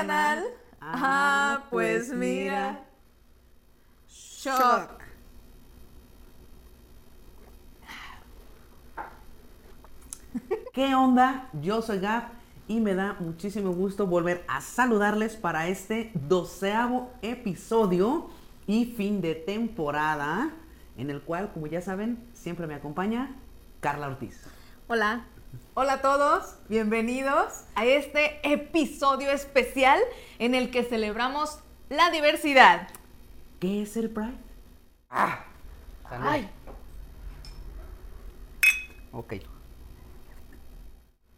Canal. Ah, pues mira. Shock. ¿Qué onda? Yo soy Gab y me da muchísimo gusto volver a saludarles para este doceavo episodio y fin de temporada, en el cual, como ya saben, siempre me acompaña Carla Ortiz. Hola. Hola a todos, bienvenidos a este episodio especial en el que celebramos la diversidad. ¿Qué es el Pride? Ah, ay, Ok.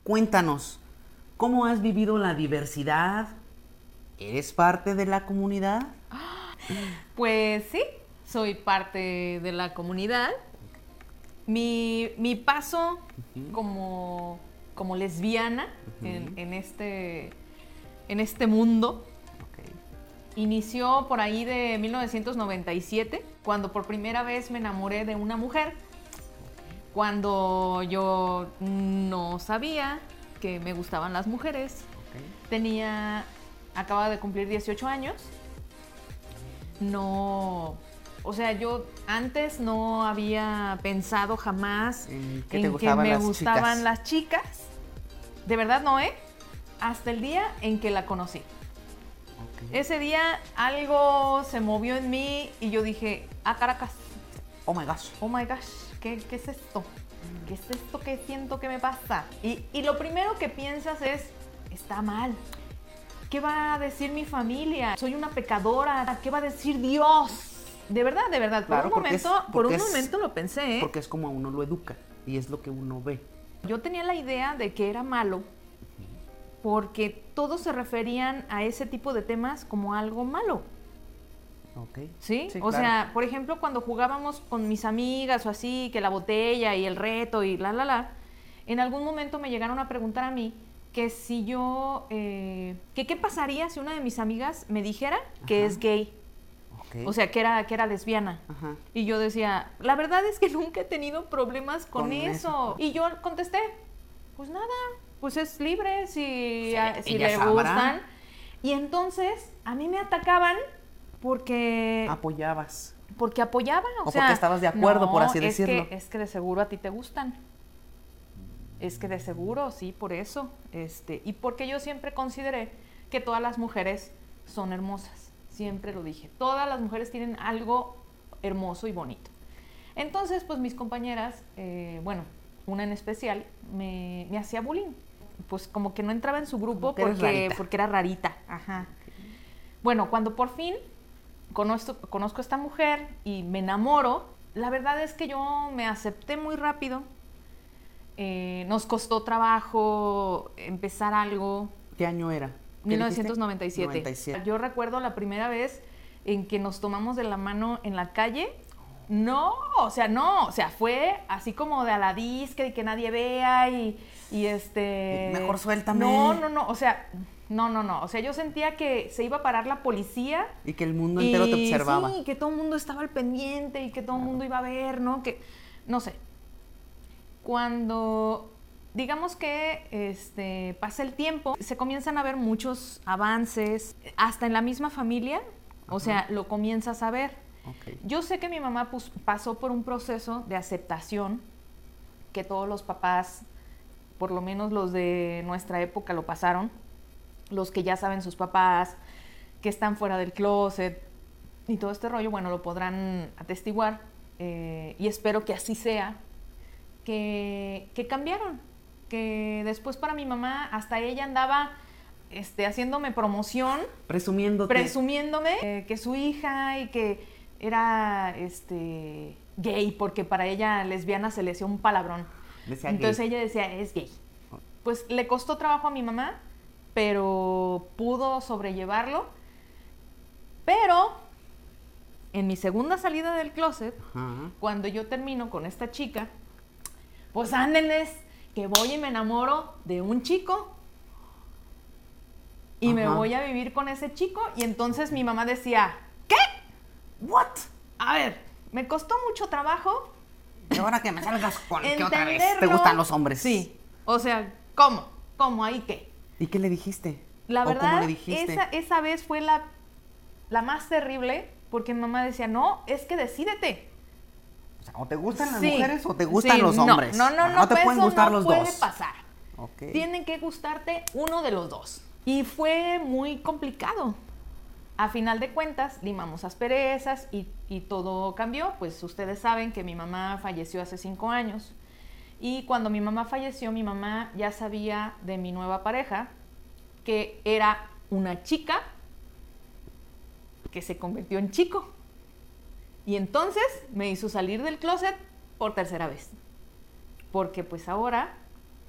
Cuéntanos, ¿cómo has vivido la diversidad? ¿Eres parte de la comunidad? pues sí, soy parte de la comunidad. Mi, mi paso como, como lesbiana en, en este, en este mundo inició por ahí de 1997, cuando por primera vez me enamoré de una mujer. Cuando yo no sabía que me gustaban las mujeres. Tenía, acababa de cumplir 18 años. No, o sea, yo antes no había pensado jamás ¿En que me las gustaban chicas? las chicas. De verdad no, ¿eh? Hasta el día en que la conocí. Ese día algo se movió en mí y yo dije, ah, Caracas, Oh my gosh. oh my gosh, ¿qué, qué es esto? ¿Qué es esto que siento que me pasa? Y, y lo primero que piensas es, está mal. ¿Qué va a decir mi familia? Soy una pecadora. ¿Qué va a decir Dios? De verdad, de verdad. Por Claro, un porque es- momento, por un es- momento lo pensé. ¿eh? Porque es como a uno lo educa y es lo que uno ve. Yo tenía la idea de que era malo porque todos se referían a ese tipo de temas como algo malo. Ok. ¿Sí? Sí, o claro. sea, por ejemplo, cuando jugábamos con mis amigas o así, que la botella y el reto y la, la, la, en algún momento me llegaron a preguntar a mí que si yo, eh, que qué pasaría si una de mis amigas me dijera que Ajá. es gay, O sea, que era, que era lesbiana. Ajá. Y yo decía, la verdad es que nunca he tenido problemas con, Con eso. eso. Y yo contesté, pues nada, pues es libre si, si le sabrá. gustan. Y entonces a mí me atacaban porque Apoyabas. porque apoyaba, o, O sea, porque estabas de acuerdo, por así es decirlo. Que, es que de seguro a ti te gustan. Es que de seguro, sí, por eso. Este, y porque yo siempre consideré que todas las mujeres son hermosas. Siempre lo dije. Todas las mujeres tienen algo hermoso y bonito. Entonces, pues mis compañeras, eh, bueno, una en especial, me, me hacía bullying. Pues como que no entraba en su grupo porque, porque era rarita. Ajá. Bueno, cuando por fin conozco, conozco a esta mujer y me enamoro, la verdad es que yo me acepté muy rápido. Eh, nos costó trabajo empezar algo. ¿Qué año era? ¿Qué dijiste? 1997. 97. Yo recuerdo la primera vez en que nos tomamos de la mano en la calle. No, o sea, no, o sea, fue así como de a la disque y que nadie vea y, y este... Mejor suéltame. No, no, no, o sea, no, no, no, o sea, yo sentía que se iba a parar la policía Y que el mundo entero te observaba. Sí, que todo el mundo estaba al pendiente y que todo el mundo iba a ver, ¿no? Que, no sé. Cuando, digamos que este, pasa el tiempo, se comienzan a ver muchos avances, hasta en la misma familia, o sea, lo comienzas a ver. Ok. Yo sé que mi mamá pues, pasó por un proceso de aceptación, que todos los papás, por lo menos los de nuestra época, lo pasaron. Los que ya saben sus papás, que están fuera del closet y todo este rollo, bueno, lo podrán atestiguar. eh, y espero que así sea, que, que cambiaron. Que después para mi mamá, hasta ella andaba este, haciéndome promoción Presumiéndote. presumiéndome eh, que su hija y que era este gay porque para ella lesbiana se le hacía un palabrón. Decía Entonces gay. ella decía, es gay. Pues le costó trabajo a mi mamá, pero pudo sobrellevarlo. Pero en mi segunda salida del closet, Ajá. cuando yo termino con esta chica, pues ándenles, que voy y me enamoro de un chico y me voy a vivir con ese chico. Y entonces mi mamá decía, ¿qué? ¿What? A ver, me costó mucho trabajo Y ahora que me salgas con que otra vez te gustan los hombres. Sí, o sea, ¿cómo? ¿Cómo? ¿Ahí qué? ¿Y qué le dijiste? La ¿O cómo verdad, le dijiste? esa, esa vez fue la, la más terrible porque mi mamá decía, no, es que decídete. O sea, o te gustan las Sí, mujeres o te gustan sí, los hombres. No, no, no, No te pues pueden gustar no los puede dos. pasar. Tienen que gustarte uno de los dos. Y fue muy complicado. A final de cuentas, limamos asperezas y, y todo cambió. Pues ustedes saben que mi mamá falleció hace cinco años. Y cuando mi mamá falleció, mi mamá ya sabía de mi nueva pareja, que era una chica que se convirtió en chico. Y entonces me hizo salir del closet por tercera vez. Porque pues ahora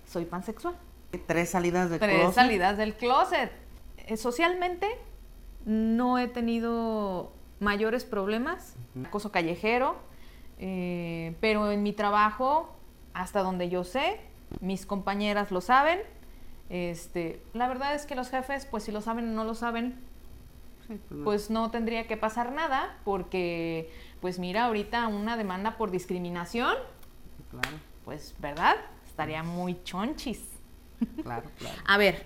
soy pansexual. Tres salidas de Tres closet. salidas del closet. Eh, socialmente no he tenido mayores problemas, acoso callejero, eh, pero en mi trabajo, hasta donde yo sé, mis compañeras lo saben. Este, la verdad es que los jefes, pues si lo saben o no lo saben, Sí, pues, no. pues no tendría que pasar nada, porque, pues mira, ahorita una demanda por discriminación, Claro, pues, ¿verdad? Estaría muy chonchis. claro, claro. A ver,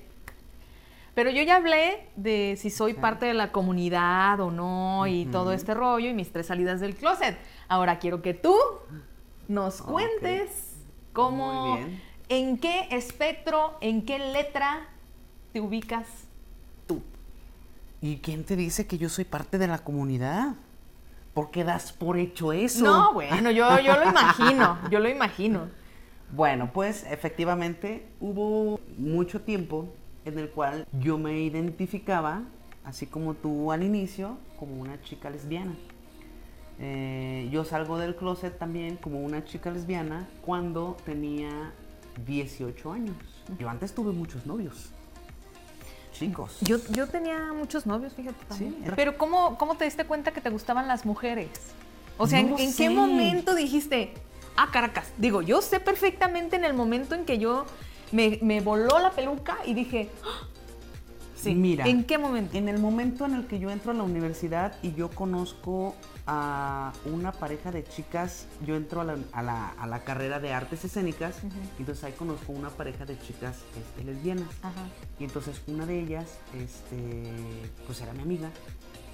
pero yo ya hablé de si soy parte de la comunidad o no y todo este rollo y mis tres salidas del closet. Ahora quiero que tú nos cuentes cómo, en qué espectro, en qué letra te ubicas. ¿Y quién te dice que yo soy parte de la comunidad? ¿Por qué das por hecho eso? No, bueno, yo, yo lo imagino, yo lo imagino. Bueno, pues efectivamente hubo mucho tiempo en el cual yo me identificaba, así como tú al inicio, como una chica lesbiana. Eh, yo salgo del closet también como una chica lesbiana cuando tenía 18 años. Yo antes tuve muchos novios. Chicos. Yo, yo tenía muchos novios, fíjate también. Sí, Pero ¿cómo, ¿cómo te diste cuenta que te gustaban las mujeres? O sea, No ¿en, qué momento dijiste, ah, Caracas? Digo, yo sé perfectamente en el momento en que yo me, me voló la peluca y dije, "Ah". sí, Mira, ¿en qué momento? En el momento en el que yo entro a la universidad y yo conozco a una pareja de chicas, yo entro a la, a la- a la carrera de artes escénicas, y entonces ahí conozco una pareja de chicas este, lesbianas. Ajá. Y entonces una de ellas, este, pues era mi amiga,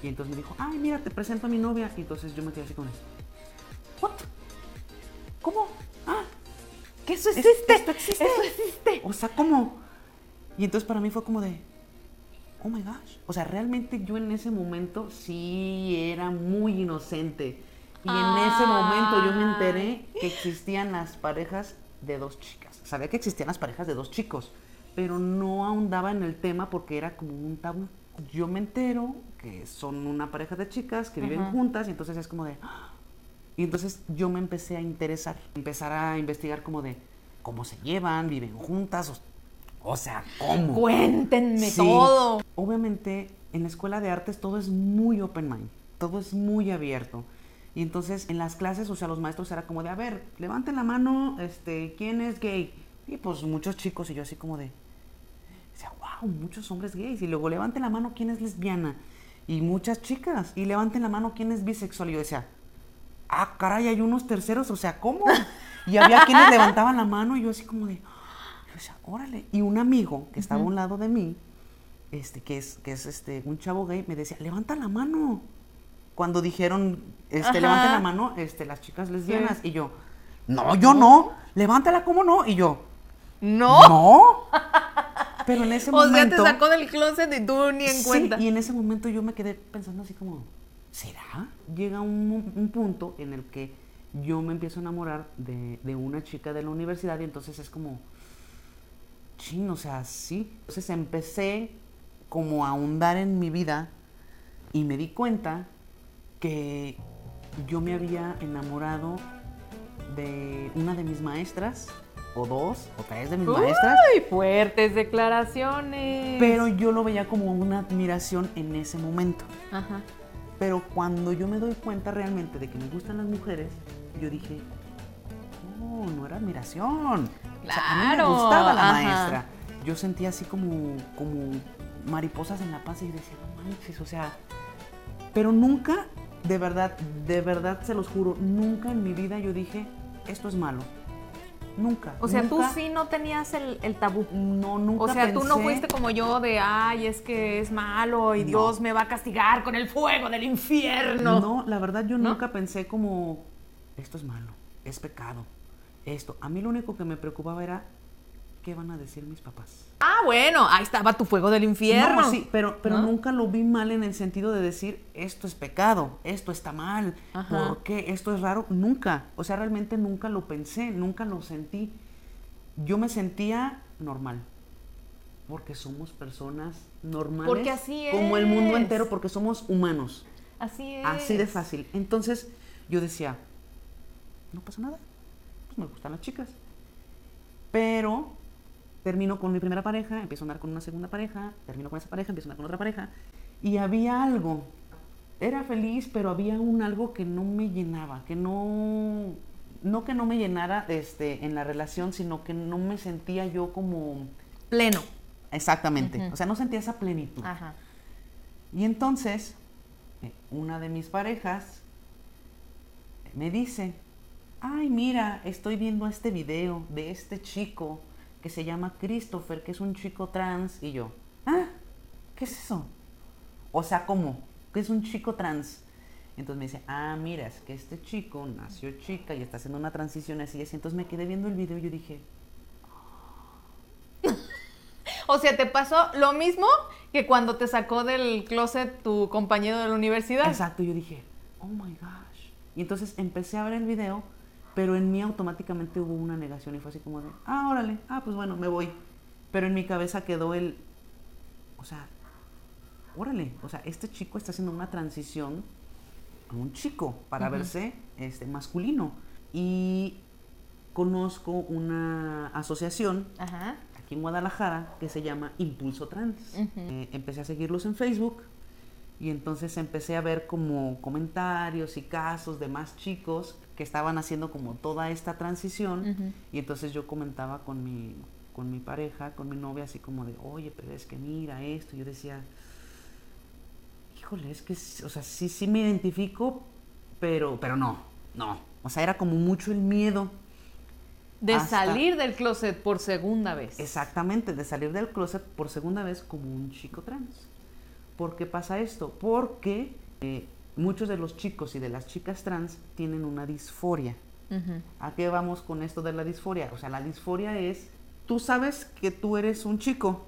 y entonces me dijo, ay, mira, te presento a mi novia. Y entonces yo me quedé así con él. ¿What? ¿Cómo? Ah, ¿Qué eso Es- existe? esto existe. Eso existe. o sea, ¿cómo? Y entonces para mí fue como de, oh my gosh. O sea, realmente yo en ese momento sí era muy inocente. Y en ese momento yo me enteré que existían las parejas de dos chicas. Sabía que existían las parejas de dos chicos, pero no ahondaba en el tema porque era como un tabú. Yo me entero que son una pareja de chicas que viven juntas y entonces es como de... "Ah". Y entonces yo me empecé a interesar, empezar a investigar como de cómo se llevan, viven juntas, o, sea, cómo. Cuéntenme Sí. todo. Obviamente, en la escuela de artes todo es muy open mind, todo es muy abierto. Y entonces en las clases, o sea, los maestros era como de, a ver, levanten la mano, este, ¿quién es gay? Y pues muchos chicos y yo así como de, decía, wow, muchos hombres gays. Y luego levanten la mano, ¿quién es lesbiana? Y muchas chicas. Y levanten la mano, ¿quién es bisexual? Y yo decía, ah, caray, hay unos terceros, o sea, ¿cómo? Y había quienes levantaban la mano y yo así como de, yo decía, órale. Y un amigo que estaba a un lado de mí, este, que es, que es este, un chavo gay, me decía, levanta la mano. Cuando dijeron, este, Ajá. levanten la mano, este, las chicas lesbianas. Y yo, no, yo no, levántala, ¿cómo no? Y yo, ¿No? no. Pero en ese O sea, momento. te sacó del closet y tú ni en Sí, cuenta. y en ese momento yo me quedé pensando así como, ¿será? Llega un, un punto en el que yo me empiezo a enamorar de, de una chica de la universidad y entonces es como, chin, o sea, sí. Entonces empecé como a ahondar en mi vida y me di cuenta que yo me había enamorado de una de mis maestras, o dos, o tres de mis maestras. Uy, fuertes declaraciones. Pero yo lo veía como una admiración en ese momento. Ajá. Pero cuando yo me doy cuenta realmente de que me gustan las mujeres, yo dije, no, no era admiración. O sea, a mí me Claro, gustaba la ajá. maestra. Yo sentía así como, como mariposas en la panza y decía, no manches, o sea. Pero nunca, de verdad, de verdad se los juro, nunca en mi vida yo dije, esto es malo. nunca. O sea, tú sí no tenías el, el tabú. No, nunca O sea, tú no fuiste como yo de, ay, es que es malo y No. Dios me va a castigar con el fuego del infierno. No, la verdad yo ¿No? nunca pensé como, esto es malo, es pecado, esto. A mí lo único que me preocupaba era, ¿qué van a decir mis papás? Ah, bueno, ahí estaba tu fuego del infierno. No, sí, pero, pero ¿No? nunca lo vi mal en el sentido de decir, esto es pecado, esto está mal, Ajá. ¿por qué? Esto es raro. Nunca, o sea, realmente nunca lo pensé, nunca lo sentí. Yo me sentía normal, porque somos personas normales. Porque así Como el mundo es. entero, porque somos humanos. Así es. Así de fácil. Entonces yo decía, no pasa nada, pues me gustan las chicas. Pero termino con mi primera pareja, empiezo a andar con una segunda pareja, termino con esa pareja, empiezo a andar con otra pareja. Y había algo, era feliz, pero había un algo que no me llenaba, que no, no que no me llenara este, en la relación, sino que no me sentía yo como... Pleno. Exactamente, o sea, no sentía esa plenitud. Ajá. Y entonces, eh, una de mis parejas me dice, ay, mira, estoy viendo este video de este chico que se llama Christopher, que es un chico trans, y yo, ah, ¿qué es eso? O sea, ¿cómo? ¿Qué es un chico trans? Entonces me dice, ah, mira, es que este chico nació chica y está haciendo una transición así y así. Entonces me quedé viendo el video y yo dije, O sea, te pasó lo mismo que cuando te sacó del closet tu compañero de la universidad. Exacto, yo dije, oh my gosh. Y entonces empecé a ver el video, pero en mí automáticamente hubo una negación y fue así como de, ah, órale, ah, pues bueno, me voy. Pero en mi cabeza quedó el, o sea, órale, o sea, este chico está haciendo una transición a un chico para verse este, masculino. Y conozco una asociación Ajá. aquí en Guadalajara que se llama Impulso Trans. Eh, empecé a seguirlos en Facebook y entonces empecé a ver como comentarios y casos de más chicos que estaban haciendo como toda esta transición y entonces yo comentaba con mi con mi pareja, con mi novia así como de, "Oye, pero es que mira esto." Yo decía, "Híjole, es que o sea, sí sí me identifico, pero pero no, no." O sea, era como mucho el miedo De Hasta- salir del closet por segunda vez. Exactamente, de salir del closet por segunda vez como un chico trans. ¿Por qué pasa esto? Porque eh, muchos de los chicos y de las chicas trans tienen una disforia. ¿A qué vamos con esto de la disforia? O sea, la disforia es, tú sabes que tú eres un chico,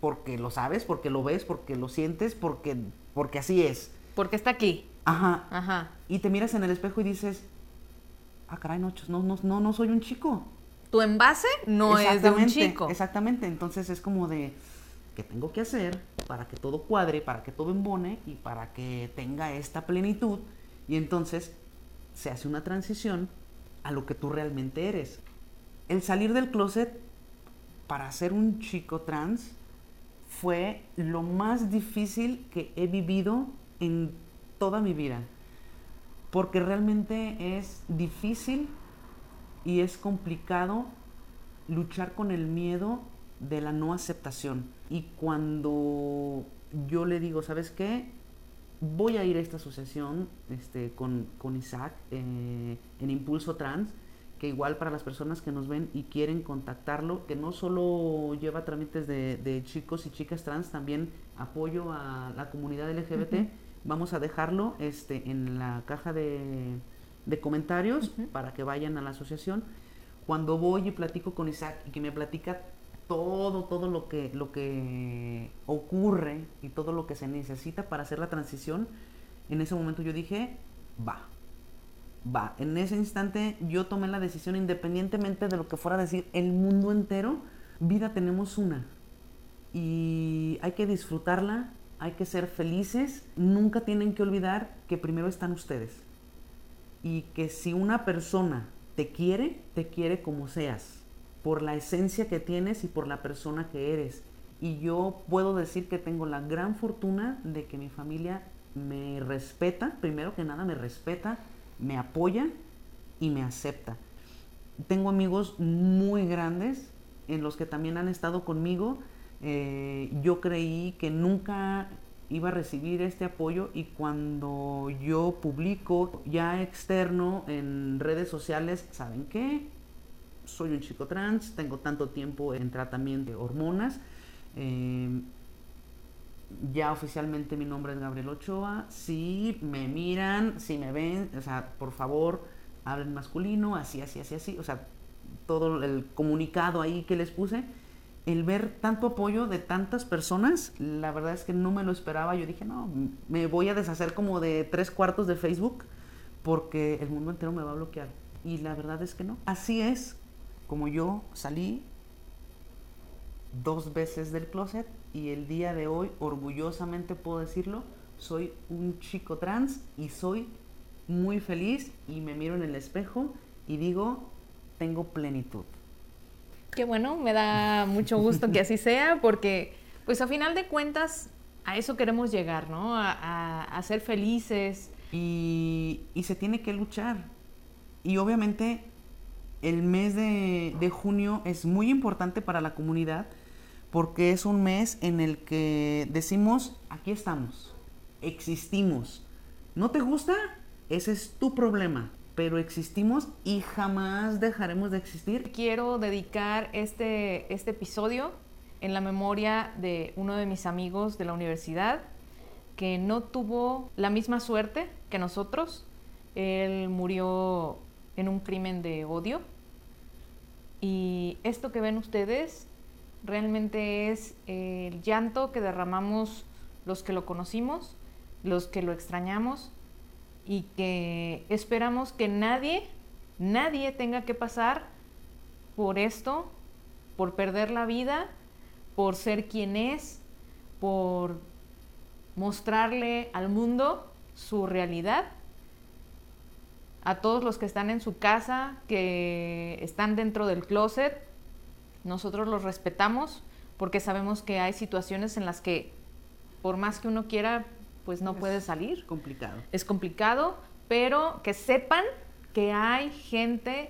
porque lo sabes, porque lo ves, porque lo sientes, porque, porque así es. Porque está aquí. Ajá. Ajá. Y te miras en el espejo y dices, ah, caray, no, no, no, no, no soy un chico. Tu envase no es de un chico. Exactamente, entonces es como de, ¿qué tengo que hacer para que todo cuadre, para que todo embone y para que tenga esta plenitud? Y entonces se hace una transición a lo que tú realmente eres. El salir del closet para ser un chico trans fue lo más difícil que he vivido en toda mi vida. Porque realmente es difícil y es complicado luchar con el miedo de la no aceptación. Y cuando yo le digo, ¿sabes qué? Voy a ir a esta asociación este, con, con Isaac eh, en Impulso Trans, que igual para las personas que nos ven y quieren contactarlo, que no solo lleva trámites de, de chicos y chicas trans, también apoyo a la comunidad LGBT. Ujú. Vamos a dejarlo este, en la caja de, de comentarios para que vayan a la asociación. Cuando voy y platico con Isaac y que me platica todo, todo lo que, lo que ocurre y todo lo que se necesita para hacer la transición, en ese momento yo dije, va, va. En ese instante yo tomé la decisión independientemente de lo que fuera a decir el mundo entero, vida tenemos una. Y hay que disfrutarla, hay que ser felices, nunca tienen que olvidar que primero están ustedes. Y que si una persona te quiere, te quiere como seas, por la esencia que tienes y por la persona que eres. Y yo puedo decir que tengo la gran fortuna de que mi familia me respeta, primero que nada me respeta, me apoya y me acepta. Tengo amigos muy grandes en los que también han estado conmigo. Eh, yo creí que nunca iba a recibir este apoyo y cuando yo publico ya externo en redes sociales, ¿saben qué? Soy un chico trans, tengo tanto tiempo en tratamiento de hormonas. eh, ya oficialmente mi nombre es Gabriel Ochoa. Si me miran, si me ven, o sea, por favor, hablen masculino, así, así, así, así. O sea, todo el comunicado ahí que les puse. El ver tanto apoyo de tantas personas, la verdad es que no me lo esperaba. Yo dije, no, me voy a deshacer como de tres cuartos de Facebook porque el mundo entero me va a bloquear. Y la verdad es que no. Así es como yo salí dos veces del closet y el día de hoy, orgullosamente puedo decirlo, soy un chico trans y soy muy feliz y me miro en el espejo y digo, tengo plenitud. Qué bueno, me da mucho gusto que así sea, porque pues a final de cuentas a eso queremos llegar, ¿no? A, a- a ser felices. Y, y se tiene que luchar. Y obviamente el mes de, junio es muy importante para la comunidad porque es un mes en el que decimos, aquí estamos, existimos. ¿No te gusta? Ese es tu problema, pero existimos y jamás dejaremos de existir. Quiero dedicar este, este episodio en la memoria de uno de mis amigos de la universidad que no tuvo la misma suerte que nosotros. Él murió en un crimen de odio. Y esto que ven ustedes realmente es el llanto que derramamos los que lo conocimos, los que lo extrañamos y que esperamos que nadie, nadie tenga que pasar por esto, por perder la vida, por ser quien es, por mostrarle al mundo su realidad. A todos los que están en su casa, que están dentro del closet, nosotros los respetamos porque sabemos que hay situaciones en las que por más que uno quiera, pues no puede salir. Complicado. Es complicado, pero que sepan que hay gente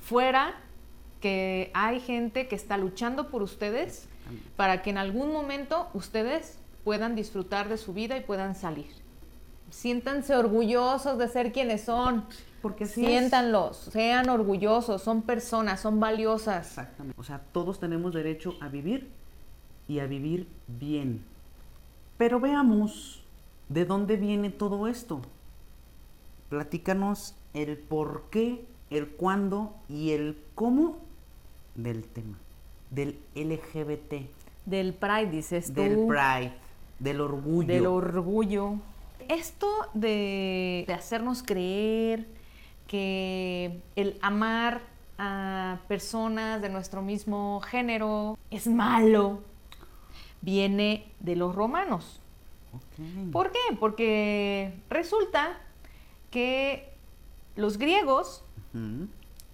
fuera, que hay gente que está luchando por ustedes para que en algún momento ustedes puedan disfrutar de su vida y puedan salir. Siéntanse orgullosos de ser quienes son. Porque es. Siéntanlos, sean orgullosos, son personas, son valiosas. Exactamente. O sea, todos tenemos derecho a vivir y a vivir bien. Pero veamos de dónde viene todo esto. Platícanos el por qué, el cuándo y el cómo del tema, del LGBT, Del Pride, dices tú. del pride, del orgullo. Del orgullo. Esto de, de hacernos creer que el amar a personas de nuestro mismo género es malo, viene de los romanos. ¿Por qué? Porque resulta que los griegos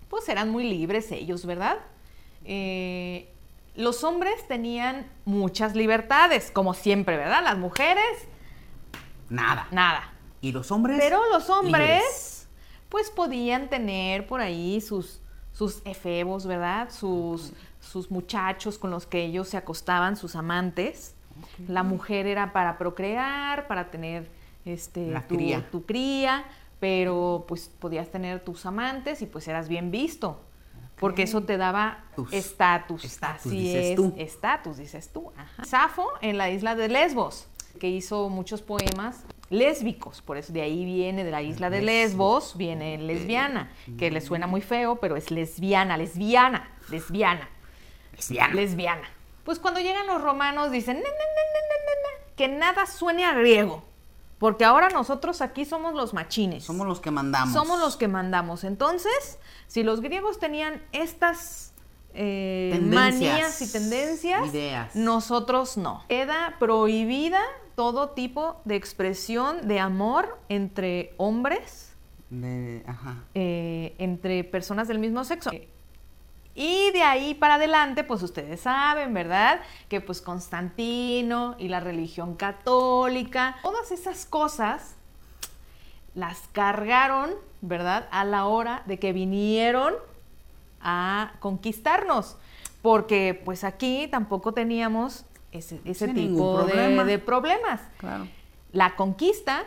pues eran muy libres ellos, ¿verdad? Eh, los hombres tenían muchas libertades, como siempre, ¿verdad? Las mujeres, Nada. nada. Y los hombres. Pero los hombres, libres. pues podían tener por ahí sus, sus efebos, ¿verdad? Sus, sus muchachos con los que ellos se acostaban, sus amantes. La mujer era para procrear, para tener este, La tu, cría. tu cría, pero pues podías tener tus amantes y pues eras bien visto. Porque eso te daba Tus- estatus. estatus, dices es, tú. estatus, dices tú. ajá. Safo en la isla de Lesbos, que hizo muchos poemas lésbicos, por eso de ahí viene de la isla de Lesbos, viene lesbiana, que le suena muy feo, pero es lesbiana, lesbiana, lesbiana, Lesbiana. lesbiana. Pues cuando llegan los romanos dicen, que nada suene a griego, porque ahora nosotros aquí somos los machines. Somos los que mandamos. Somos los que mandamos. Entonces, si los griegos tenían estas eh, manías y tendencias, ideas. nosotros no. Queda prohibida todo tipo de expresión de amor entre hombres, De- ajá. eh, entre personas del mismo sexo. Y de ahí para adelante, pues ustedes saben, ¿verdad? Que pues Constantino y la religión católica, todas esas cosas las cargaron, ¿verdad? A la hora de que vinieron a conquistarnos. Porque pues aquí tampoco teníamos ese, ese tipo de- problema. de problemas. Claro. La conquista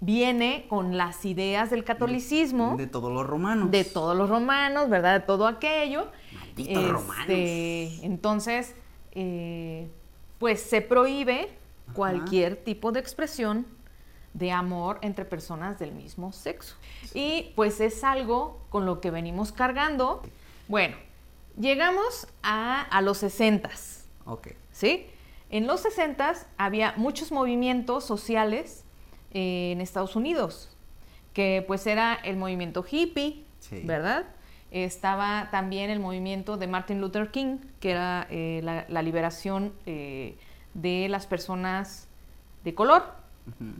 viene con las ideas del catolicismo. De, todos los romanos. De todos los romanos, ¿verdad? De todo aquello. Malditos este, romanos. Entonces, eh, pues se prohíbe cualquier tipo de expresión de amor entre personas del mismo sexo. Y pues es algo con lo que venimos cargando. Bueno, llegamos a, a los sesentas. Ok. ¿Sí? En los sesentas había muchos movimientos sociales eh, en Estados Unidos, que pues era el movimiento hippie, ¿verdad? Estaba también el movimiento de Martin Luther King, que era eh, la, liberación eh, de las personas de color,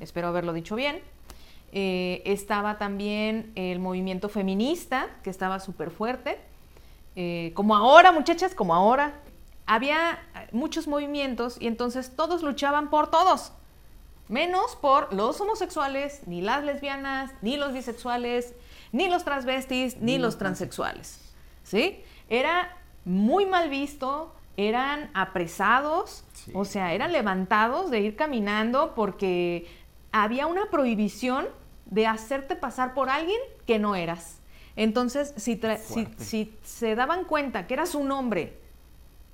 espero haberlo dicho bien. estaba también el movimiento feminista, que estaba súper fuerte, como ahora, muchachas, como ahora. Había muchos movimientos y entonces todos luchaban por todos menos por los homosexuales, ni las lesbianas, ni los bisexuales, ni los transvestis, ni, los transexuales. ¿Sí? Era muy mal visto, eran apresados, o sea, eran levantados de ir caminando porque había una prohibición de hacerte pasar por alguien que no eras. Entonces, si, si, se daban cuenta que eras un hombre,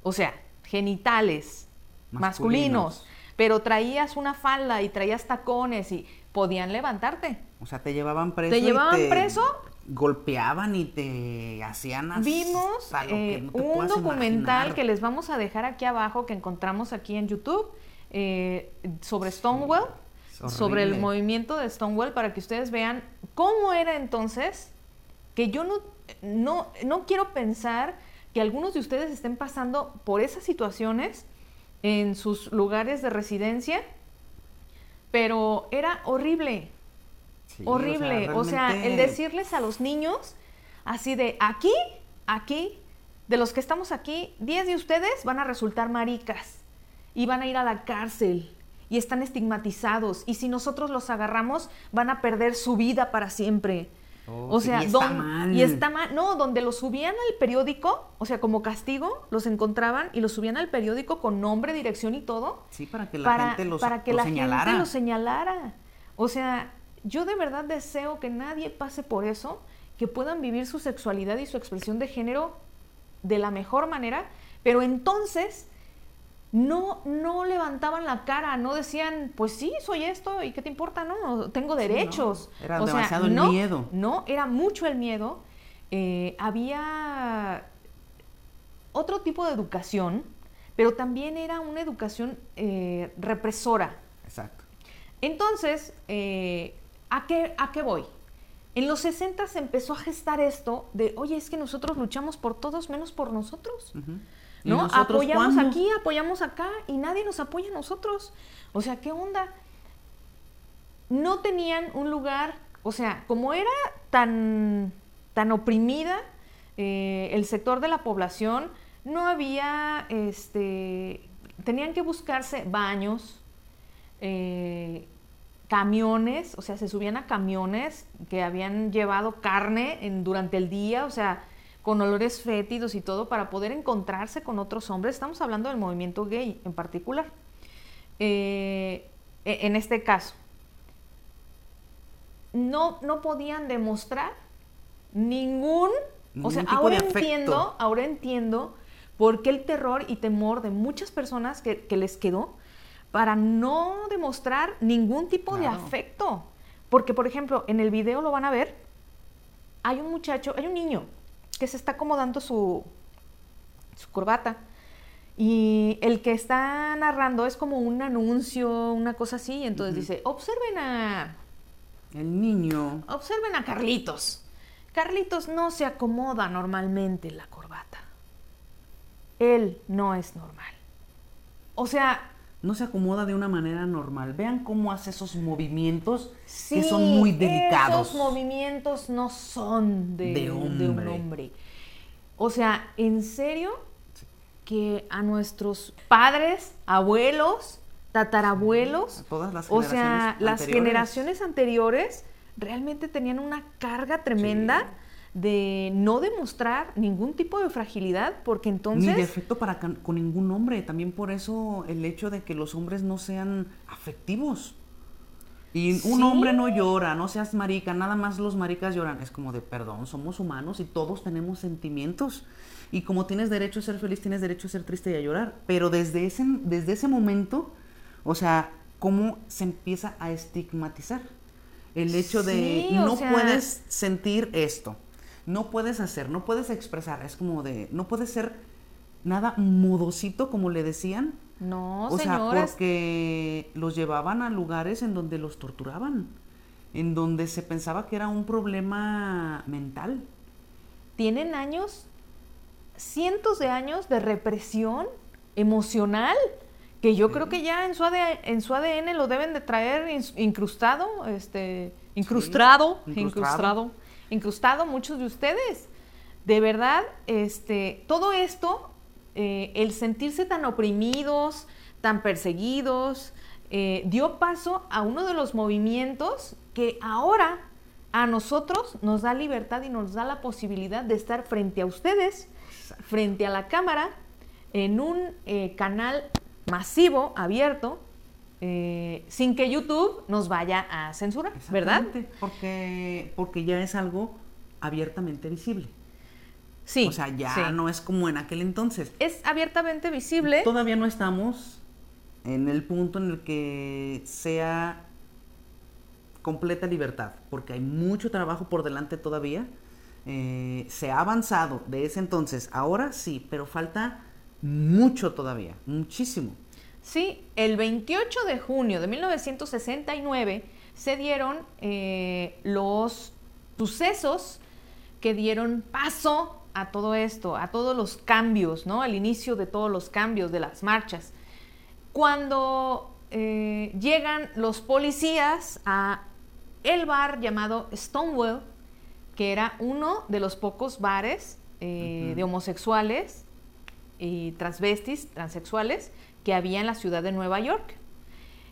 o sea, genitales masculinos pero traías una falda y traías tacones y podían levantarte. O sea, te llevaban preso. ¿Te llevaban preso? Golpeaban y te hacían así. Vimos eh, un documental que les vamos a dejar aquí abajo que encontramos aquí en YouTube eh, sobre Stonewall, sobre el movimiento de Stonewall, para que ustedes vean cómo era entonces, que yo no, no, no quiero pensar que algunos de ustedes estén pasando por esas situaciones en sus lugares de residencia, pero era horrible, horrible. O sea, el decirles a los niños así de aquí, aquí, de los que estamos aquí, 10 de ustedes van a resultar maricas y van a ir a la cárcel y están estigmatizados y si nosotros los agarramos van a perder su vida para siempre. Oh, o sea, y está mal. Y está mal. No, donde los subían al periódico, o sea, como castigo, los encontraban y los subían al periódico con nombre, dirección y todo. Sí, para que la gente los Para que la señalara. gente los señalara. O sea, yo de verdad deseo que nadie pase por eso, que puedan vivir su sexualidad y su expresión de género de la mejor manera, pero entonces no, no levantaban la cara, no decían, pues sí, soy esto y qué te importa, no, tengo derechos. Era demasiado el miedo. No, era mucho el miedo. Eh, había otro tipo de educación, pero también era una educación eh, represora. Exacto. Entonces, eh, ¿a, qué, ¿a qué voy? En los 60 se empezó a gestar esto de, oye, es que nosotros luchamos por todos menos por nosotros. ¿No? Apoyamos aquí, apoyamos acá y nadie nos apoya a nosotros. O sea, ¿qué onda? No tenían un lugar, o sea, como era tan, tan oprimida eh, el sector de la población, no había, este, tenían que buscarse baños, eh, camiones, o sea, se subían a camiones que habían llevado carne en, durante el día, o sea, con olores fétidos y todo para poder encontrarse con otros hombres. Estamos hablando del movimiento gay en particular. Eh, e, en este caso, no, no podían demostrar ningún, o sea, ahora entiendo, ahora entiendo por qué el terror y temor de muchas personas que, les quedó para no demostrar ningún tipo de afecto. Porque, por ejemplo, en el video lo van a ver, hay un muchacho, hay un niño que se está acomodando su, su corbata. Y el que está narrando es como un anuncio, una cosa así. Entonces dice, observen a... El niño. Observen a Carlitos. Carlitos no se acomoda normalmente la corbata. Él no es normal. O sea... No se acomoda de una manera normal. Vean cómo hace esos movimientos que son muy delicados. Esos movimientos no son de, un hombre. O sea, ¿en serio? Que a nuestros padres, abuelos, tatarabuelos, todas las o sea, las generaciones anteriores realmente tenían una carga tremenda de no demostrar ningún tipo de fragilidad, porque entonces... Ni defecto para con ningún hombre, también por eso el hecho de que los hombres no sean afectivos. Y un Sí. hombre no llora, no seas marica, nada más los maricas lloran. Es como de, perdón, somos humanos y todos tenemos sentimientos. Y como tienes derecho a ser feliz, tienes derecho a ser triste y a llorar. Pero desde ese, desde ese momento, o sea, ¿cómo se empieza a estigmatizar? El hecho de Sí, no sea- puedes sentir esto, no puedes hacer, no puedes expresar. Es como de, no puedes ser nada modosito, como le decían. No, O sea, señores. porque los llevaban a lugares en donde los torturaban, en donde se pensaba que era un problema mental. tienen años, cientos de años de represión emocional, que yo creo que ya en su, AD en su ADN lo deben de traer incrustado, este, incrustado, incrustado. incrustado, incrustado muchos de ustedes. De verdad, este, todo esto, eh, el sentirse tan oprimidos, tan perseguidos, eh, dio paso a uno de los movimientos que ahora a nosotros nos da libertad y nos da la posibilidad de estar frente a ustedes, frente a la cámara, en un eh, canal masivo, abierto, eh, sin que YouTube nos vaya a censurar, ¿verdad? Exactamente, Porque, porque ya es algo abiertamente visible. Sí. o sea, ya sí. no es como en aquel entonces. Es abiertamente visible. Todavía no estamos en el punto en el que sea completa libertad, porque hay mucho trabajo por delante todavía. Eh, se ha avanzado de ese entonces, ahora sí, pero falta mucho todavía, muchísimo. Sí, el 28 de junio de 1969 se dieron eh, los sucesos que dieron paso a todo esto, a todos los cambios, ¿no? Al inicio de todos los cambios de las marchas. Cuando eh, llegan los policías a el bar llamado Stonewall, que era uno de los pocos bares eh, de homosexuales y transvestis, transexuales, que había en la ciudad de Nueva York.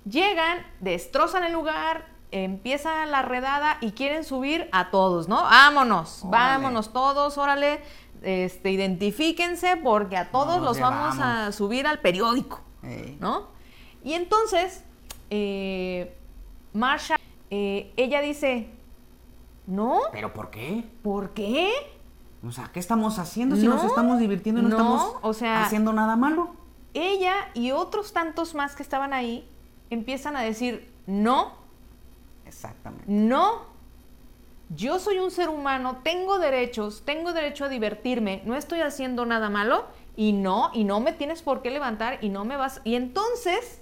Llegan, destrozan el lugar, empieza la redada y quieren subir a todos, ¿no? Vámonos, Órale. vámonos todos, órale, este, identifíquense porque a todos Nos los vamos a subir al periódico, ¿no? Y entonces, eh, Marsha, eh, ella dice, no, ¿Pero por qué? ¿por qué? O sea, ¿qué estamos haciendo si No, nos estamos divirtiendo y no, no, estamos o sea- haciendo nada malo? Ella y otros tantos más que estaban ahí empiezan a decir, no, Exactamente. no, yo soy un ser humano, tengo derechos, tengo derecho a divertirme, no estoy haciendo nada malo y no, y no me tienes por qué levantar y no me vas. Y entonces,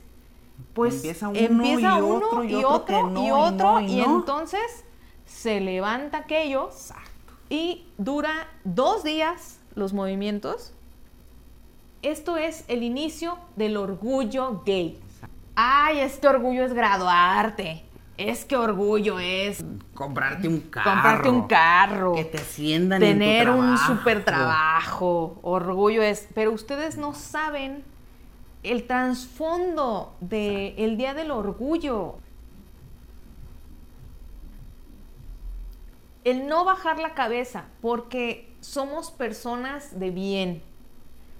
pues Empieza uno empieza y uno otro y y otro y otro no, y y no. entonces se levanta aquello Exacto. y dura dos días los movimientos. Esto es el inicio del orgullo gay. Ay, este orgullo es graduarte. Es que orgullo es Comprarte un carro. comprarte un carro. Que te asciendan tener en tu un super trabajo. Orgullo es. Pero ustedes no saben el trasfondo del Día del Orgullo. El no bajar la cabeza, porque somos personas de bien.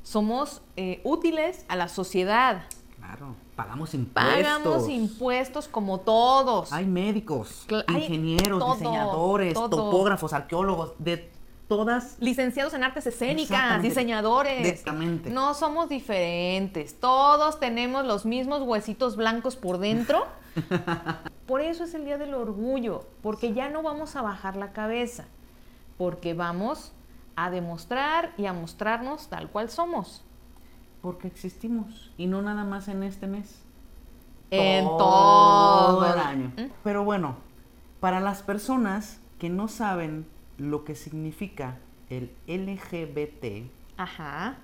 Somos eh, útiles a la sociedad. Claro, pagamos impuestos. Pagamos impuestos como todos. Hay médicos, Cla- ingenieros, todo, diseñadores, todo. topógrafos, arqueólogos, de todas. licenciados en artes escénicas, diseñadores. Exactamente. No somos diferentes. Todos tenemos los mismos huesitos blancos por dentro. por eso es el Día del Orgullo, porque ya no vamos a bajar la cabeza, porque vamos a demostrar y a mostrarnos tal cual somos. Porque existimos. Y no nada más en este mes. En todo el año. ¿Mm? Pero bueno, para las personas que no saben lo que significa el LGBT, Ajá.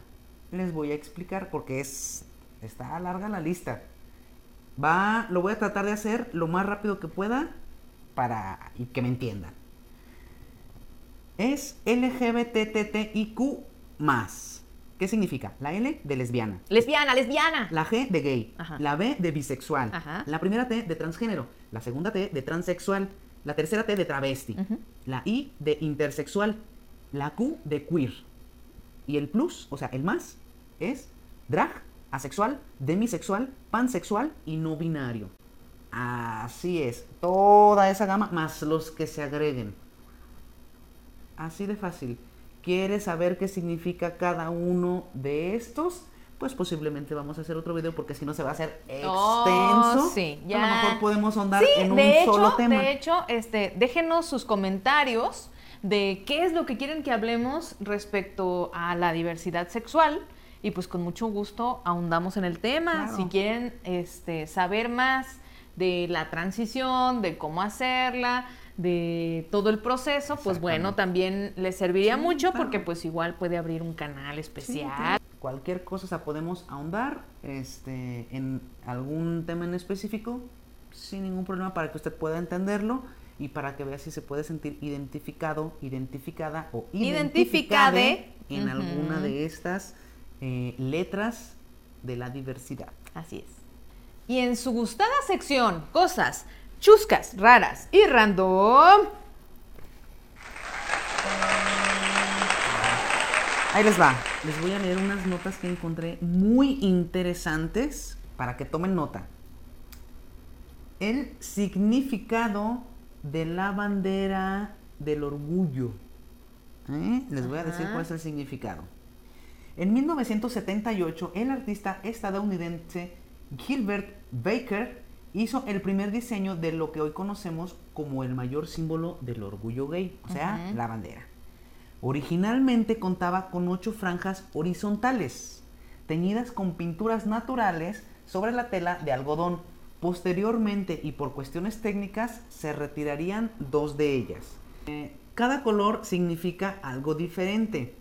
les voy a explicar porque es está larga la lista. Va, lo voy a tratar de hacer lo más rápido que pueda para y que me entiendan. Es LGBTTIQ más. ¿Qué significa? La L de lesbiana, Lesbiana, lesbiana. la G de gay, Ajá. la B de bisexual, Ajá. la primera T de transgénero, la segunda T de transexual, la tercera T de travesti, la I de intersexual, la Q de queer. Y el plus, o sea, el más, es drag, asexual, demisexual, pansexual y no binario. Así es, toda esa gama más los que se agreguen. Así de fácil. ¿Quieres saber qué significa cada uno de estos? Pues posiblemente vamos a hacer otro video porque si no se va a hacer Oh, extenso. sí, A ya. lo mejor podemos ahondar Sí, en un de hecho, solo tema. de hecho, este, déjenos sus comentarios de qué es lo que quieren que hablemos respecto a la diversidad sexual y pues con mucho gusto ahondamos en el tema. Claro. Si quieren este, saber más de la transición, de cómo hacerla, de todo el proceso, pues bueno, también les serviría Sí, mucho claro. porque pues igual puede abrir un canal Sí, especial. claro. Cualquier cosa, o sea, podemos ahondar este, en algún tema en específico sin ningún problema para que usted pueda entenderlo y para que vea si se puede sentir identificado, identificada o identificade en alguna de estas eh, letras de la diversidad. Así es. Y en su gustada sección, cosas chuscas, raras y random. Ahí les va. Les voy a leer unas notas que encontré muy interesantes para que tomen nota. El significado de la bandera del orgullo. ¿Eh? Les voy a decir cuál es el significado. En 1978, el artista estadounidense Gilbert Baker hizo el primer diseño de lo que hoy conocemos como el mayor símbolo del orgullo gay, o sea, la bandera. Originalmente contaba con ocho franjas horizontales, teñidas con pinturas naturales sobre la tela de algodón. Posteriormente, y por cuestiones técnicas, se retirarían dos de ellas. Eh, cada color significa algo diferente.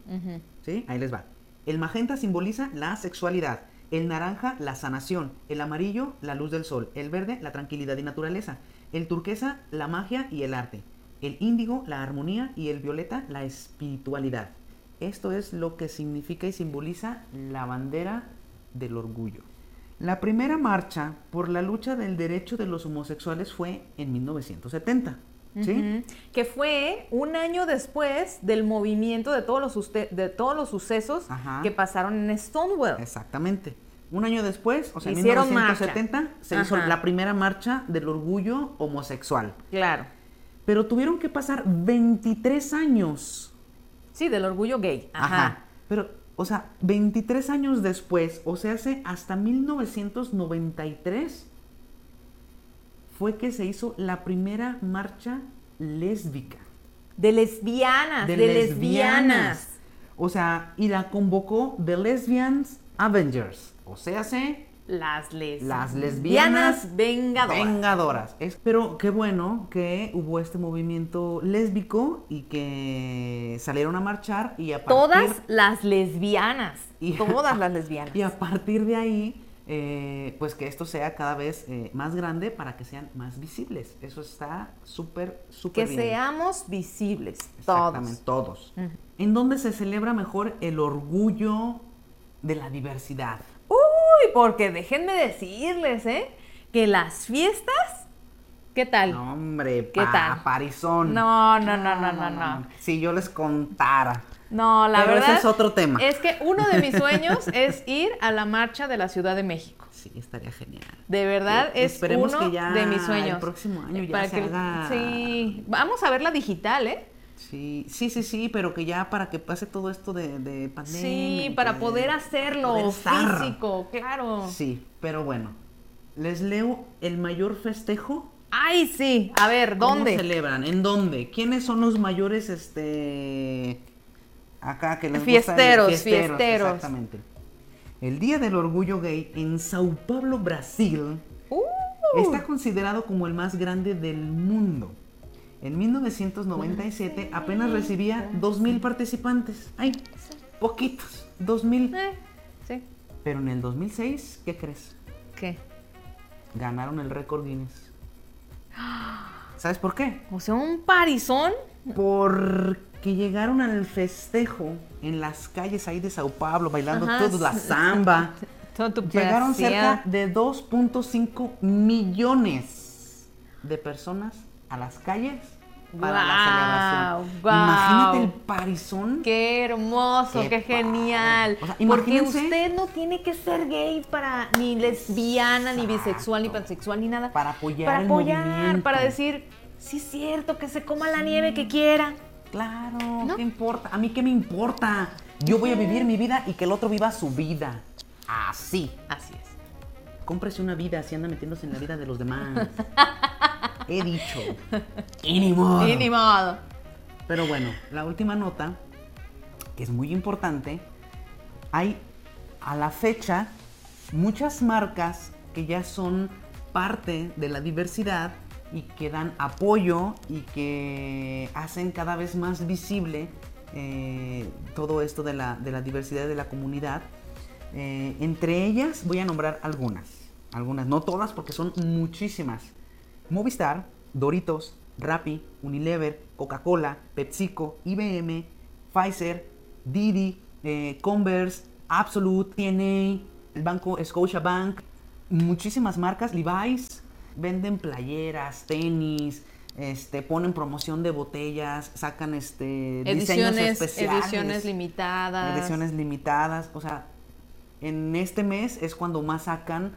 ¿Sí? Ahí les va. El magenta simboliza la sexualidad, el naranja la sanación, el amarillo la luz del sol, el verde la tranquilidad y naturaleza, el turquesa la magia y el arte, el índigo la armonía y el violeta la espiritualidad. Esto es lo que significa y simboliza la bandera del orgullo. La primera marcha por la lucha del derecho de los homosexuales fue en 1970. ¿Sí? Que fue un año después del movimiento de todos los, de todos los sucesos Ajá. que pasaron en Stonewall. Exactamente. Un año después, o sea, en Hicieron 1970, marcha. se hizo la primera marcha del orgullo homosexual. Claro. Pero tuvieron que pasar 23 años. Sí, del orgullo gay. Ajá. Pero, o sea, 23 años después, o sea, hace hasta 1993, fue que se hizo la primera marcha lésbica. De lesbianas, de, lesbianas. O sea, y la convocó The Lesbians Avengers. O sea, se Las lesbianas. Las lesbianas vengadoras. vengadoras. Es- pero qué bueno que hubo este movimiento lésbico y que salieron a marchar y a partir, Todas las lesbianas. Y- Todas las lesbianas. y a partir de ahí, eh, pues que esto sea cada vez eh, más grande para que sean más visibles. Eso está súper, súper que bien. seamos visibles. Exactamente, Todos. todos. ¿En dónde se celebra mejor el orgullo de la diversidad? Porque déjenme decirles, ¿eh? Que las fiestas. ¿Qué tal? No, hombre, ¿Qué pa- tal? parizón. No, no, no, no, no, no. Si yo les contara. No, la Pero ese verdad. es otro tema. Es que uno de mis sueños es ir a la marcha de la Ciudad de México. Sí, estaría genial. De verdad Eh, es uno que ya de mis el sueños. próximo año ya Para se que- haga- Sí, vamos a verla digital, ¿eh? Sí, sí, sí, sí, pero que ya para que pase todo esto de, de pandemia. Sí, para poder hacerlo poder físico, claro. Sí, pero bueno. Les leo el mayor festejo. Ay, sí. A ver, ¿Cómo ¿dónde? celebran? ¿En dónde? ¿Quiénes son los mayores, este... Acá que les gusta el- Fiesteros, fiesteros. Exactamente. El Día del Orgullo Gay en Sao Paulo, Brasil, Uh, Está considerado como el más grande del mundo. En 1997 apenas recibía 2.000 participantes. ¡Ay! Poquitos. 2.000. eh, sí. Pero en el 2006, ¿qué crees? ¿Qué? Ganaron el récord Guinness. ¿Sabes por qué? O sea, un parizón. Porque llegaron al festejo en las calles ahí de Sao Paulo, bailando Ajá, toda la samba. Todo tu Llegaron cerca de 2.5 millones de personas a las calles para la Guau. celebración. Guau. Imagínate el parizón. Qué hermoso, qué, Qué genial. O sea, Porque usted no tiene que ser gay para ni lesbiana, ni bisexual, ni Exacto. pansexual, ni nada. Para apoyar Para el apoyar, movimiento. para decir, sí es cierto, que se coma la nieve que quiera. Claro, ¿No? ¿qué importa? ¿A mí qué me importa? Yo voy a vivir mi vida y que el otro viva su vida. Así. Así es. Cómprese una vida, así anda metiéndose en la vida de los demás. He dicho. Y ni modo. Y ni modo. Pero bueno, la última nota, que es muy importante, hay a la fecha muchas marcas que ya son parte de la diversidad y que dan apoyo y que hacen cada vez más visible eh, todo esto de la, de la diversidad de la comunidad. Eh, entre ellas voy a nombrar algunas, algunas, no todas porque son muchísimas. Movistar, Doritos, Rappi, Unilever, Coca-Cola, PepsiCo, IBM, Pfizer, Didi, eh, Converse, Absolute, TNA, el banco Scotiabank, muchísimas marcas, Levi's, venden playeras, tenis, este, ponen promoción de botellas, sacan este, diseños especiales. ediciones limitadas. Ediciones limitadas, o sea, en este mes es cuando más sacan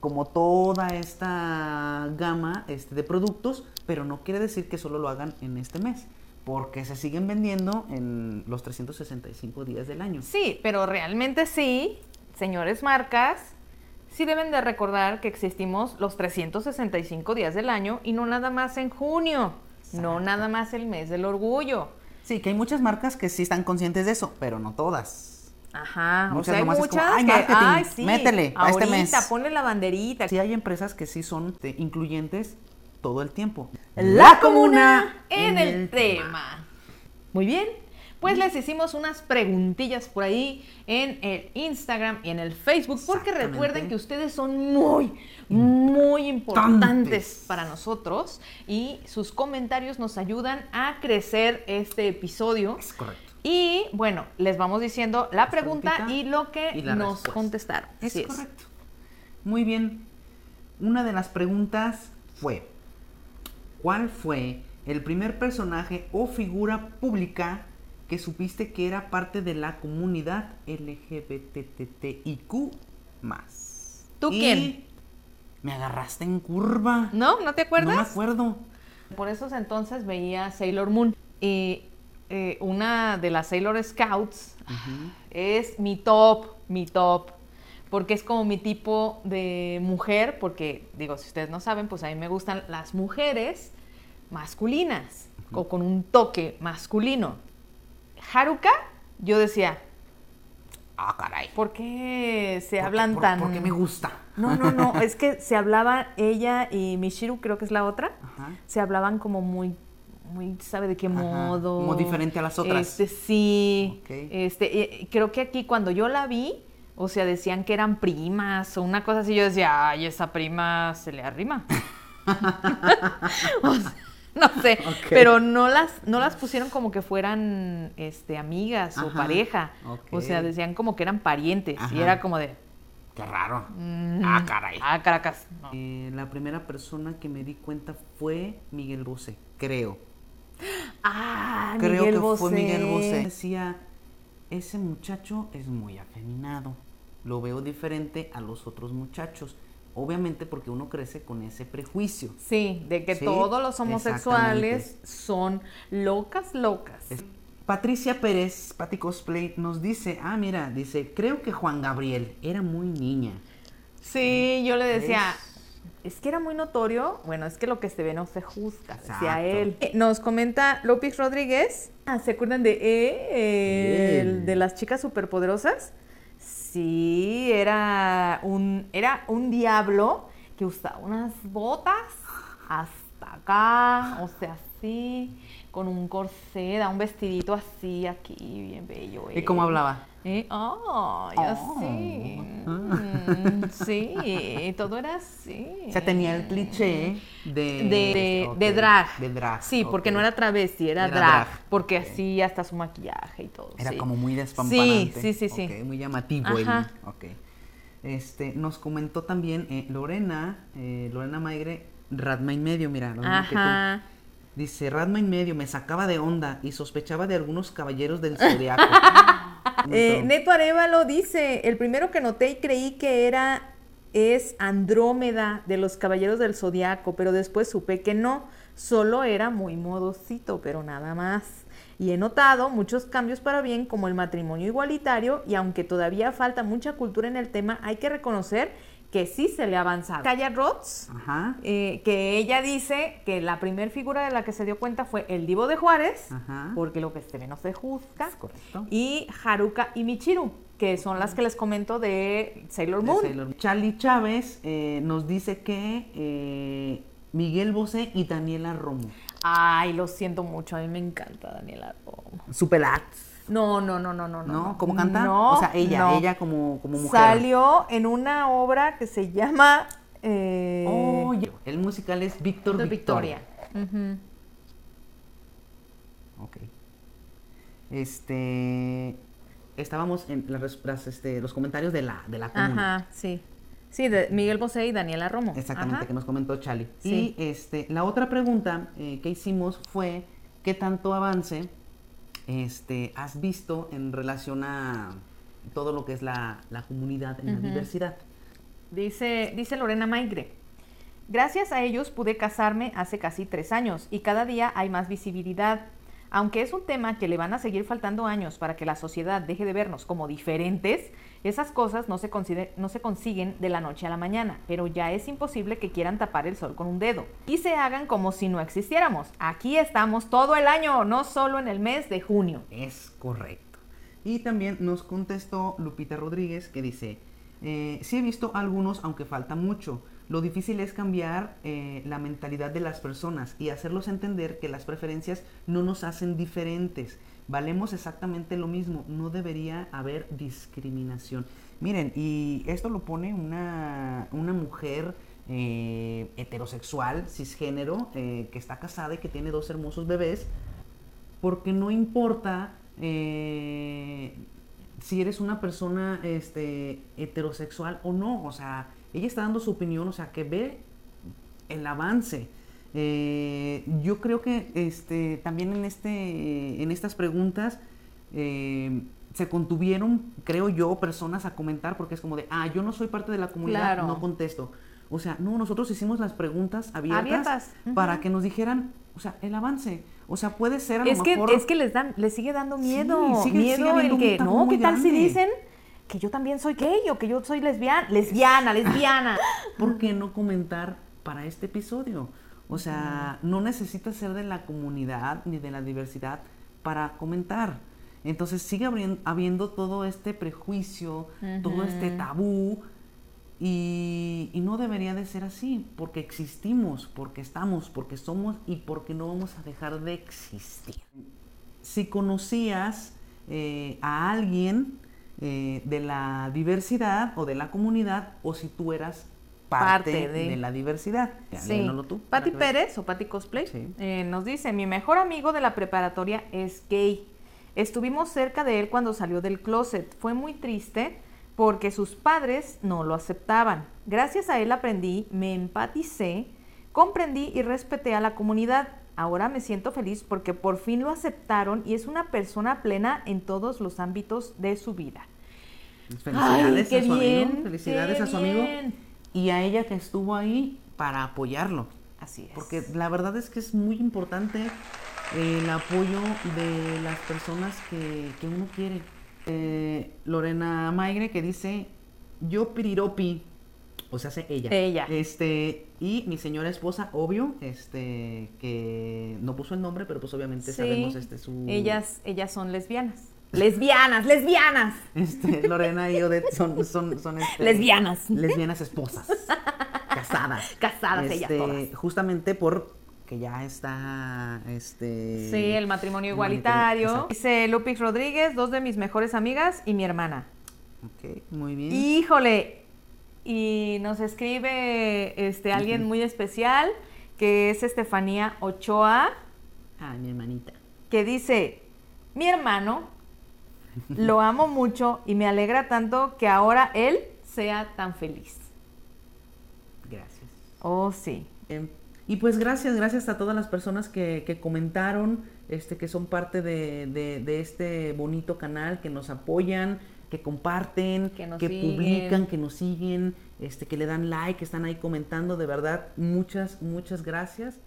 como toda esta gama este, de productos, pero no quiere decir que solo lo hagan en este mes, porque se siguen vendiendo en los 365 días del año. Sí, pero realmente sí, señores marcas, sí deben de recordar que existimos los 365 días del año y no nada más en junio, no nada más el mes del orgullo. Sí, que hay muchas marcas que sí están conscientes de eso, pero no todas. Ajá, Muchas o sea, hay es como, muchas "Ay, que, marketing, ay, sí, métele a este mes". ponle la banderita. Sí hay empresas que sí son este, incluyentes todo el tiempo. La comuna en el tema. Muy bien, pues les hicimos unas preguntillas por ahí en el Instagram y en el Facebook, porque recuerden que ustedes son muy, muy Importantes. para nosotros y sus comentarios nos ayudan a crecer este episodio. Es correcto. Y bueno, les vamos diciendo la pregunta y lo que y nos respuesta. contestaron. Es Así es. correcto. Muy bien. Una de las preguntas fue, ¿cuál fue el primer personaje o figura pública que supiste que era parte de la comunidad LGBTTIQ más? ¿Tú Y quién? Me agarraste en curva. ¿No? ¿No te acuerdas? No me acuerdo. Por esos entonces veía Sailor Moon. Y eh, una de las Sailor Scouts es mi top, mi top. Porque es como mi tipo de mujer. Porque, digo, si ustedes no saben, pues a mí me gustan las mujeres masculinas. O con un toque masculino. Haruka, yo decía, Ah, caray. ¿por qué se ¿Por qué- hablan por- tan.? Porque me gusta. No, no, no, es que se hablaba ella y Mishiru, creo que es la otra, Ajá. se hablaban como muy, muy, ¿sabe de qué Ajá, modo? como diferente a las otras. Este, sí. Este, eh, creo que aquí cuando yo la vi, o sea, decían que eran primas o una cosa así, yo decía, ay, esa prima se le arrima. O sea, no sé, pero no las, no las pusieron como que fueran este, amigas o pareja. O sea, decían como que eran parientes. Y era como de, Qué raro. mm, Ah, caray. Ah, Caracas. no. Eh, la primera persona que me di cuenta fue Miguel Bosé, creo. Ah, creo Miguel que Bosé. fue Miguel Bosé. Decía, ese muchacho es muy afeminado. Lo veo diferente a los otros muchachos. Obviamente porque uno crece con ese prejuicio. Sí, de que Sí, todos los homosexuales son locas, locas. Es- Patricia Pérez, Pati Cosplay, nos dice, ah, mira, dice, creo que Juan Gabriel era muy niña. Sí, yo le decía, es que era muy notorio. Bueno, es que lo que se ve no se juzga, decía él. Eh, Nos comenta López Rodríguez. Ah, ¿Se acuerdan de eh, el de las chicas superpoderosas? Sí, era un, era un diablo que usaba unas botas hasta acá, o sea, así, con un corset, un vestidito así, aquí, bien bello. ¿Y cómo él. hablaba? Eh, ay, así. Oh. Mm, sí, todo era así. O sea, tenía el cliché de... de, de drag. De drag. Sí, porque no era travesti, era, Era drag, drag, Porque así hasta su maquillaje y todo. Era sí. como muy despampanante. Sí, sí, sí, sí. Muy llamativo. Ajá. Ok. Este, nos comentó también eh, Lorena, eh, Lorena Maigre, Radma y medio, mira, lo mismo que tú. Dice, Radma y medio me sacaba de onda y sospechaba de algunos caballeros del zodiaco. Eh, Neto Arevalo dice, el primero que noté y creí que era es Andrómeda de los Caballeros del Zodiaco, pero después supe que no, solo era muy modosito, pero nada más. Y he notado muchos cambios para bien, como el matrimonio igualitario, y aunque todavía falta mucha cultura en el tema, hay que reconocer que sí se le ha avanzado. Kaya Roth, Ajá. eh, que ella dice que la primer figura de la que se dio cuenta fue el Divo de Juárez, Ajá. porque lo que se ve no se juzga, y Haruka y Michiru, que son las que les comento de Sailor de Moon. Sailor Moon. Charlie Chávez eh, nos dice que eh, Miguel Bosé y Daniela Romo. Ay, lo siento mucho, a mí me encanta Daniela Romo. Superat. No, no, no, no, no, no. ¿No? ¿Cómo canta? No, o sea, ella, no. ella como, como mujer. Salió en una obra que se llama eh, Oh. El musical es Víctor de Victoria. Victoria. Ujú. Ok. Este. Estábamos en las res- las, este, los comentarios de la, de la comuna. Ajá, sí. Sí, de Miguel Bosé y Daniela Romo. Exactamente, Ajá. que nos comentó Charlie. Sí. Y este, la otra pregunta eh, que hicimos fue: ¿qué tanto avance este, has visto en relación a todo lo que es la, la comunidad en la diversidad? Dice, dice Lorena Maigre. Gracias a ellos pude casarme hace casi tres años y cada día hay más visibilidad. Aunque es un tema que le van a seguir faltando años para que la sociedad deje de vernos como diferentes, esas cosas no se, no se consiguen de la noche a la mañana, pero ya es imposible que quieran tapar el sol con un dedo y se hagan como si no existiéramos. Aquí estamos todo el año, no solo en el mes de junio. Es correcto. Y también nos contestó Lupita Rodríguez que dice, eh, sí he visto algunos, aunque falta mucho. Lo difícil es cambiar eh, la mentalidad de las personas y hacerlos entender que las preferencias no nos hacen diferentes. Valemos exactamente lo mismo. No debería haber discriminación. Miren, y esto lo pone una, una mujer eh, heterosexual, cisgénero, eh, que está casada y que tiene dos hermosos bebés porque no importa eh, si eres una persona este, heterosexual o no, o sea, ella está dando su opinión, o sea, que ve el avance. Eh, yo creo que este, también en, este, en estas preguntas eh, se contuvieron, creo yo, personas a comentar porque es como de, ah, yo no soy parte de la comunidad, Claro. no contesto. O sea, no, nosotros hicimos las preguntas abiertas, Abiertas, para que nos dijeran, o sea, el avance. O sea, puede ser a lo Es que, mejor... es que les dan, les sigue dando Sí, miedo. sigue- miedo sigue el que, no, ¿qué tal si dicen que yo también soy gay o que yo soy lesbiana? Lesbiana, lesbiana. ¿por qué no comentar para este episodio? O sea, no necesitas ser de la comunidad ni de la diversidad para comentar. Entonces sigue habiendo todo este prejuicio, todo este tabú, y, y no debería de ser así, porque existimos, porque estamos, porque somos y porque no vamos a dejar de existir. Si conocías eh, a alguien eh, de la diversidad o de la comunidad, o si tú eras parte, Parte de... de- la diversidad. Sí. tú, Pati. Pérez o Pati Cosplay Sí. eh, nos dice, mi mejor amigo de la preparatoria es gay. Estuvimos cerca de él cuando salió del closet. Fue muy triste porque sus padres no lo aceptaban. Gracias a él aprendí, me empaticé, comprendí y respeté a la comunidad. Ahora me siento feliz porque por fin lo aceptaron y es una persona plena en todos los ámbitos de su vida. Felicidades qué a su bien, amigo, felicidades qué a su amigo. Y a ella que estuvo ahí para apoyarlo. Así es. Porque la verdad es que es muy importante el apoyo de las personas que, que uno quiere. Eh, Lorena Maigre que dice, yo piriropi, o sea, hace ella. Ella. Este, y mi señora esposa, obvio, este, que no puso el nombre, pero pues obviamente Sí, sabemos este su... Ellas, ellas son lesbianas. Lesbianas, lesbianas. Este, Lorena y Odette son, son, son este, Lesbianas. lesbianas esposas, casadas. Casadas ellas Este, todas. Justamente por que ya está, este... Sí, el matrimonio igualitario. Dice Lupix Rodríguez, dos de mis mejores amigas y mi hermana. Ok, muy bien. Híjole. Y nos escribe este alguien muy especial que es Estefanía Ochoa, Ah, mi hermanita. que dice, mi hermano, lo amo mucho y me alegra tanto que ahora él sea tan feliz. Gracias. Oh, sí. Em, Y pues gracias, gracias a todas las personas que, que comentaron, este, que son parte de, de- de este bonito canal, que nos apoyan, que comparten, Que que publican, que nos siguen, este, que le dan like, que están ahí comentando. De verdad, muchas, muchas gracias.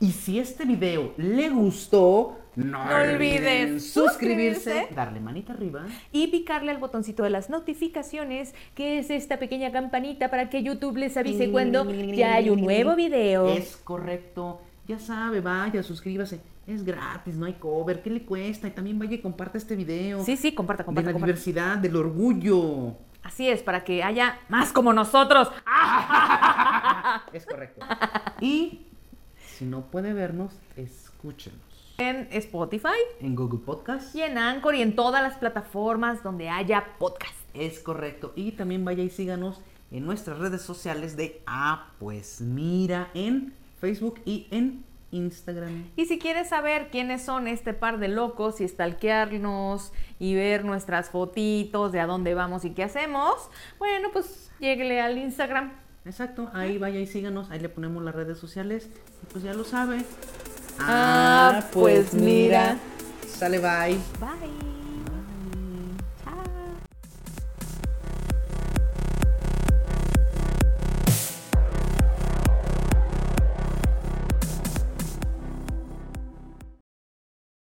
Y si este video le gustó, no, No olviden suscribirse, darle manita arriba. Y picarle al botoncito de las notificaciones, que es esta pequeña campanita para que YouTube les avise cuando ya hay un nuevo video. Es correcto. Ya sabe, vaya, suscríbase. Es gratis, no hay cover. ¿Qué le cuesta? Y también vaya y comparte este video. Sí, sí, comparta, de comparta, la comparta. diversidad, del orgullo. Así es, para que haya más como nosotros. Es correcto. Y si no puede vernos, escúchenos. En Spotify En Google Podcast. y en Anchor y en todas las plataformas donde haya podcast. Es correcto. Y también vaya y síganos en nuestras redes sociales de Ah, pues mira, en Facebook y en Instagram. Y si quieres saber quiénes son este par de locos y stalkearnos y ver nuestras fotitos de a dónde vamos y qué hacemos, bueno, pues lléguele al Instagram. Exacto, ahí vaya y síganos, ahí le ponemos las redes sociales, y pues ya lo sabe. Ah, pues mira. Sale bye. Bye.